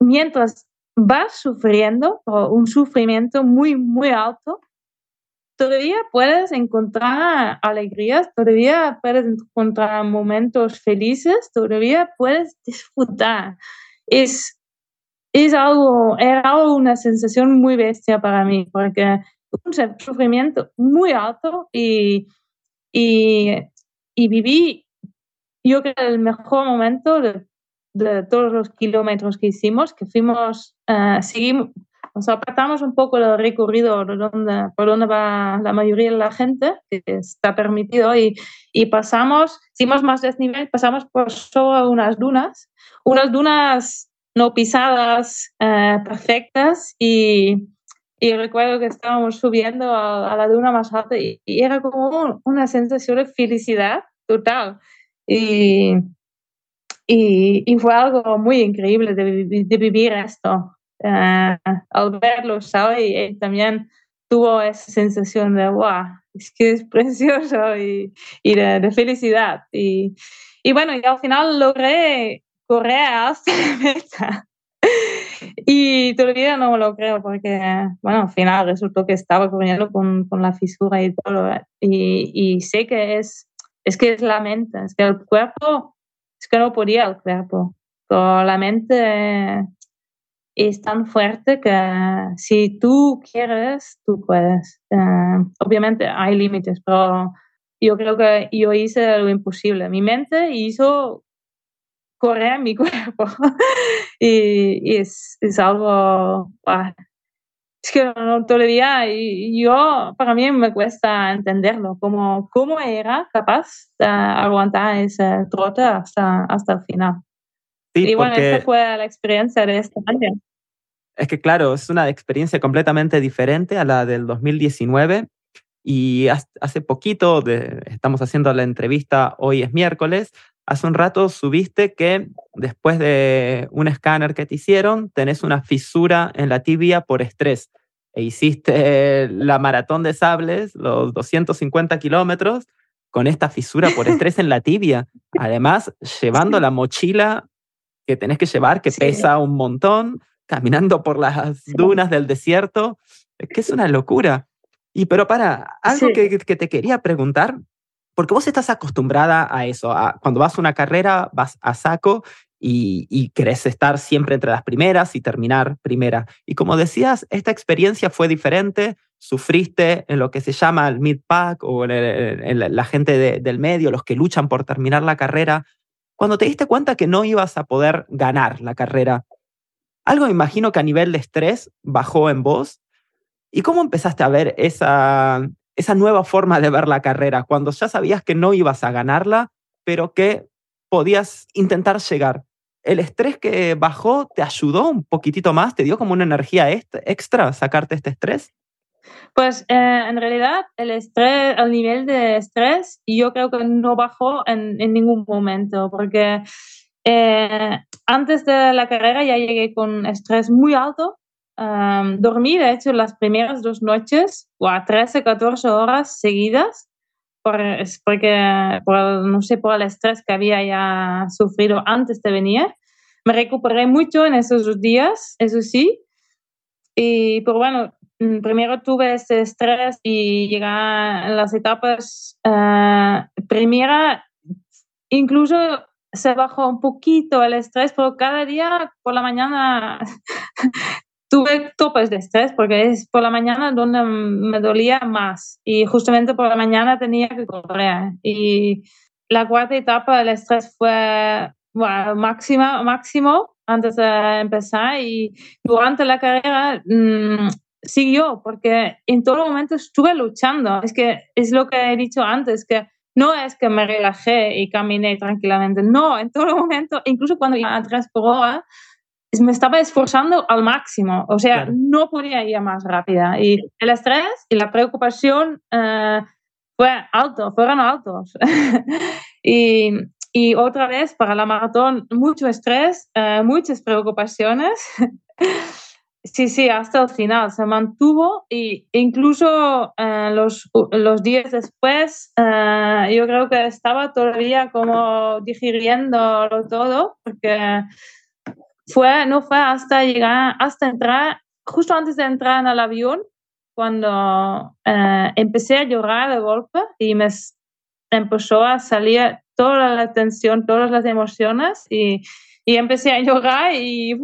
mientras vas sufriendo o un sufrimiento muy, muy alto, todavía puedes encontrar alegrías, todavía puedes encontrar momentos felices, todavía puedes disfrutar. Es, es algo, era una sensación muy bestia para mí, porque un sufrimiento muy alto y y, y viví, yo creo, el mejor momento de, todos los kilómetros que hicimos, que fuimos, uh, seguimos, nos apartamos un poco del recorrido de donde, por donde va la mayoría de la gente, que está permitido, y, y pasamos, hicimos más desnivel, pasamos por sobre unas dunas, unas dunas no pisadas, uh, perfectas, y, y recuerdo que estábamos subiendo a, la duna más alta y, era como una sensación de felicidad total. Y, y, fue algo muy increíble de, de vivir esto. Uh, al verlo, ¿sabes? Y él también tuvo esa sensación de, wow, es que es [LAUGHS] precioso y, y de, de, felicidad. Y, y bueno, y al final logré correr hasta la [LAUGHS] meta. Y todavía no lo creo porque, bueno, al final resultó que estaba corriendo con, con la fisura y todo. Y, y, sé que es, es que es la mente, es que el cuerpo, es que no podía el cuerpo. Pero la mente es tan fuerte que si tú quieres, tú puedes. Uh, obviamente hay límites, pero yo creo que yo hice lo imposible. Mi mente hizo correr mi [LAUGHS] cuerpo. y, es, es, algo... es que no, todavía yo, para mí me cuesta entenderlo, cómo, cómo era capaz de aguantar ese trote hasta, hasta el final. y bueno, esa fue la experiencia de este año. Es que claro, es una experiencia completamente diferente a la del 2019 y hace poquito, de, estamos haciendo la entrevista, hoy es miércoles, hace un rato subiste que después de un escáner que te hicieron, tenés una fisura en la tibia por estrés. E hiciste la maratón de sables, los 250 kilómetros, con esta fisura por [LAUGHS] estrés en la tibia. Además, llevando la mochila que tenés que llevar, que pesa un montón, caminando por las dunas del desierto, es que es una locura. Y pero para, algo que, que, te quería preguntar, porque vos estás acostumbrada a eso, a, cuando vas a una carrera vas a saco y, y, querés estar siempre entre las primeras y terminar primera. Y como decías, esta experiencia fue diferente, sufriste en lo que se llama el mid-pack o en, la gente del medio, los que luchan por terminar la carrera. Cuando te diste cuenta que no ibas a poder ganar la carrera, algo me imagino que a nivel de estrés bajó en vos ¿Y cómo empezaste a ver esa, esa nueva forma de ver la carrera cuando ya sabías que no ibas a ganarla, pero que podías intentar llegar? ¿El estrés que bajó te ayudó un poquitito más? ¿Te dio como una energía extra sacarte este estrés? Pues eh, en realidad el estrés, el nivel de estrés, yo creo que no bajó en, ningún momento, porque eh, antes de la carrera ya llegué con estrés muy alto dormí, de hecho, las primeras dos noches, o a 13, 14 horas seguidas, por, porque, por, no sé, por el estrés que había ya sufrido antes de venir. Me recuperé mucho en esos dos días, eso sí. Y, pero bueno, mm, primero tuve ese estrés y llegué en las etapas uh, primera, incluso se bajó un poquito el estrés, pero cada día por la mañana [LAUGHS] tuve topes de estrés porque es por la mañana donde me dolía más y justamente por la mañana tenía que correr. Y la cuarta etapa del estrés fue bueno, máxima, máximo antes de empezar y durante la carrera mmm, siguió porque en todo momento estuve luchando. Es que es lo que he dicho antes, que no es que me relajé y caminé tranquilamente, no, en todo momento, incluso cuando iba a tres por hora, me estaba esforzando al máximo, o sea, no podía ir más rápida. Y el estrés y la preocupación eh, fue alto, fueron altos. [LAUGHS] y, y, otra vez para la maratón, mucho estrés, eh, muchas preocupaciones. [LAUGHS] sí, sí, hasta el final se mantuvo e incluso eh, los, los días después yo creo que estaba todavía como digiriendo todo porque fue, no fue hasta llegar, hasta entrar, justo antes de entrar en el avión, cuando eh, empecé a llorar de golpe y me empezó a salir toda la tensión, todas las emociones y, y empecé a llorar y,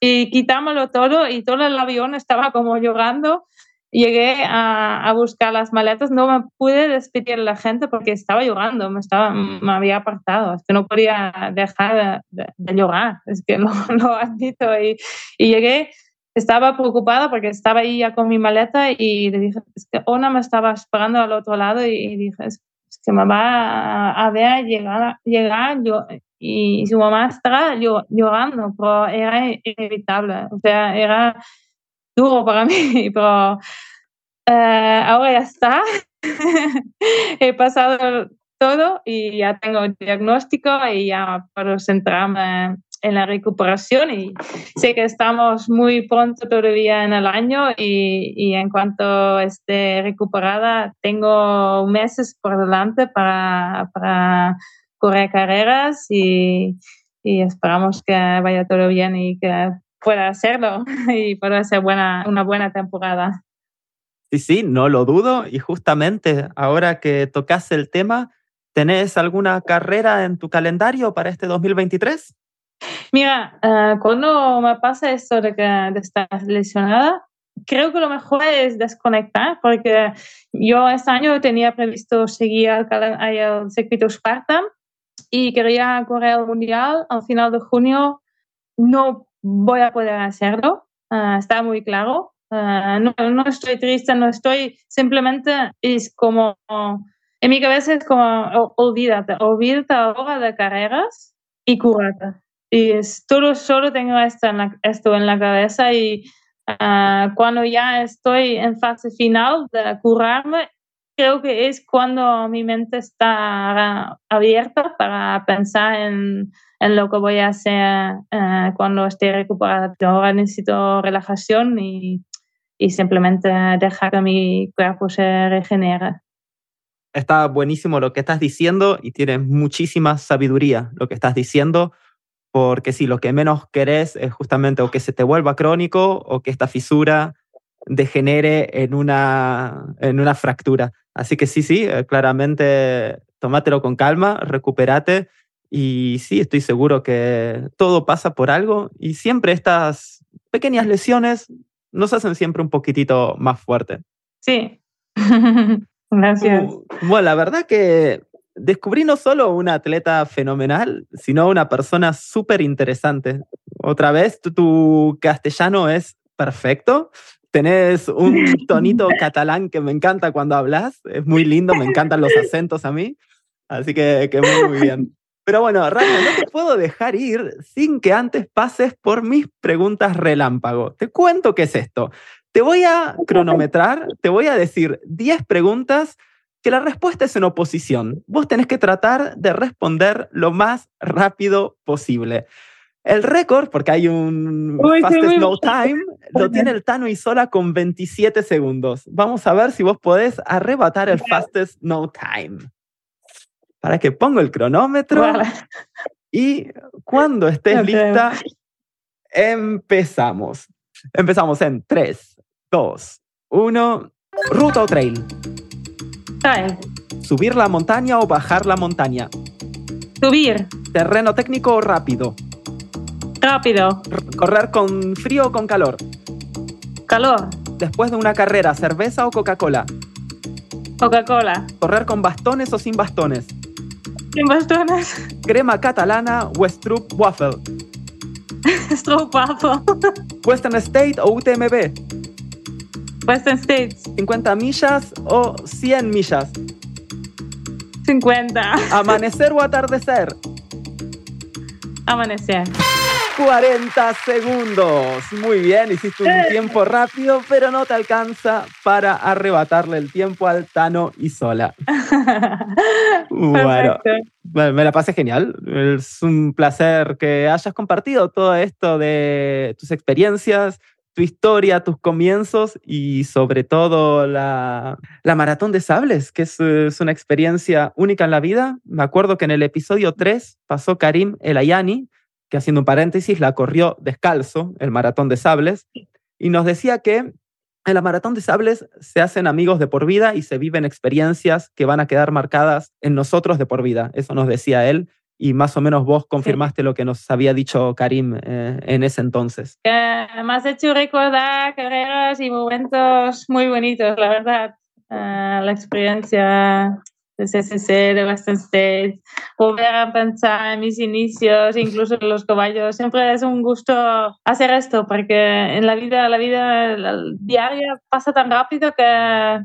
y quitámoslo todo y todo el avión estaba como llorando llegué a, a, buscar las maletas, no me pude despedir de la gente porque estaba llorando, me, estaba, me había apartado, es que no podía dejar de, de, llorar, es que [LAUGHS] lo, lo admito. Y, y, llegué, estaba preocupada porque estaba ahí ya con mi maleta y le dije, es que Ona me estaba esperando al otro lado y, y dije, es, que me va a, a ver llegar, llegar yo, y su mamá estaba llorando, pero era inevitable, o sea, era duro para mí, [LAUGHS] pero eh, ahora ya está. [LAUGHS] He pasado todo y ya tengo el diagnóstico y ya puedo centrarme en la recuperación y sé que estamos muy pronto todavía en el año y, y en cuanto esté recuperada tengo meses por delante para, para correr carreras y, y esperamos que vaya todo bien y que pueda hacerlo [LAUGHS] y pueda ser buena, una buena temporada. Sí, sí, no lo dudo. Y justamente ahora que tocas el tema, ¿tenés alguna carrera en tu calendario para este 2023? Mira, uh, cuando me pasa esto de que de estar lesionada, creo que lo mejor es desconectar, porque yo este año tenía previsto seguir el, circuito Spartan y quería correr el mundial al final de junio. No voy a poder hacerlo, ah, está muy claro. Ah, no, no, estoy triste, no estoy, simplemente es como, en mi cabeza es como, olvídate, olvídate ahora de carreras y curate. Y es, todo, solo tengo esto en la, esto en la cabeza y uh, cuando ya estoy en fase final de curarme, creo que es cuando mi mente está abierta para pensar en, en lo que voy a hacer uh, cuando esté recuperada. Ahora necesito relajación y, y simplemente dejar que mi cuerpo se regenere. Está buenísimo lo que estás diciendo y tienes muchísima sabiduría lo que estás diciendo porque si lo que menos querés es justamente o que se te vuelva crónico o que esta fisura degenere en una, en una fractura. Así que sí, sí, eh, claramente tómatelo con calma, recupérate y sí, estoy seguro que todo pasa por algo y siempre estas pequeñas lesiones nos hacen siempre un poquitito más fuerte. Sí. [LAUGHS] Gracias. Bueno, la verdad que descubrí no solo una atleta fenomenal, sino una persona súper interesante. Otra vez, tu, castellano es perfecto. Tenés un [LAUGHS] tonito catalán que me encanta cuando hablas. Es muy lindo, me encantan los acentos a mí. Así que, que muy, bien. Pero bueno, Rana, no te puedo dejar ir sin que antes pases por mis preguntas relámpago. Te cuento qué es esto. Te voy a cronometrar, te voy a decir 10 preguntas que la respuesta es en oposición. Vos tenés que tratar de responder lo más rápido posible. El récord, porque hay un fastest no time, lo tiene el Tano Isola con 27 segundos. Vamos a ver si vos podés arrebatar el fastest no time. Para que pongo el cronómetro y cuando estés lista, empezamos. Empezamos en 3, 2, 1. Ruta o trail. ¿Subir la montaña o bajar la montaña? Subir. ¿Terreno técnico o rápido? Rápido. ¿Correr con frío o con calor? Calor. Después de una carrera, ¿cerveza o Coca-Cola? Coca-Cola. ¿Correr con bastones o sin bastones? Sin bastones. [LAUGHS] ¿Crema catalana o Stroop Waffle? [LAUGHS] Stroop Waffle. [LAUGHS] ¿Western State o UTMB? Western States. 50 millas o 100 millas. 50. Amanecer o atardecer. Amanecer. 40 segundos. Muy bien, hiciste un tiempo rápido, pero no te alcanza para arrebatarle el tiempo al Tano y sola. [LAUGHS] bueno, me la pasé genial. Es un placer que hayas compartido todo esto de tus experiencias, tu historia, tus comienzos y sobre todo la, la maratón de sables, que es, es, una experiencia única en la vida. Me acuerdo que en el episodio 3 pasó Karim El Ayani, que haciendo un paréntesis la corrió descalzo, el maratón de sables, y nos decía que en la maratón de sables se hacen amigos de por vida y se viven experiencias que van a quedar marcadas en nosotros de por vida. Eso nos decía él y más o menos vos confirmaste lo que nos había dicho Karim eh, en ese entonces. me has hecho recordar carreras y momentos muy bonitos, la verdad. Uh, la experiencia de Western States, volver a pensar en mis inicios, incluso en los caballos. Siempre es un gusto hacer esto, porque en la vida, la vida diaria pasa tan rápido que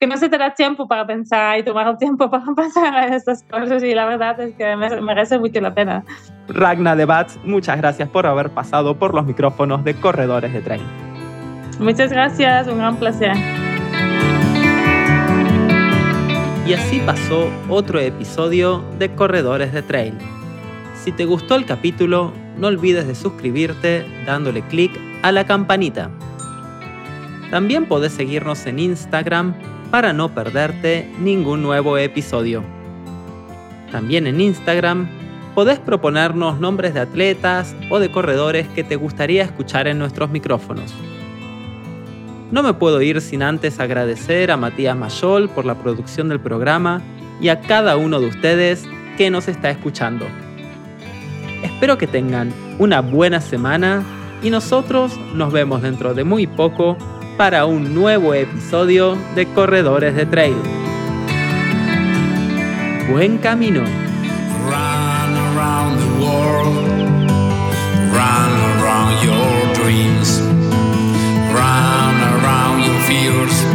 que no se te da tiempo para pensar y tomar el tiempo [LAUGHS] para pasar estas cosas y la verdad es que me merece mucho la pena. Ragna de Bats, muchas gracias por haber pasado por los micrófonos de Corredores de Trail. Muchas gracias, un gran placer. Y así pasó otro episodio de Corredores de Trail. Si te gustó el capítulo, no olvides de suscribirte dándole clic a la campanita. También podés seguirnos en Instagram para no perderte ningún nuevo episodio. También en Instagram podés proponernos nombres de atletas o de corredores que te gustaría escuchar en nuestros micrófonos. No me puedo ir sin antes agradecer a Matías Mayol por la producción del programa y a cada uno de ustedes que nos está escuchando. Espero que tengan una buena semana y nosotros nos vemos dentro de muy poco para un nuevo episodio de Corredores de Trail. Buen camino. fears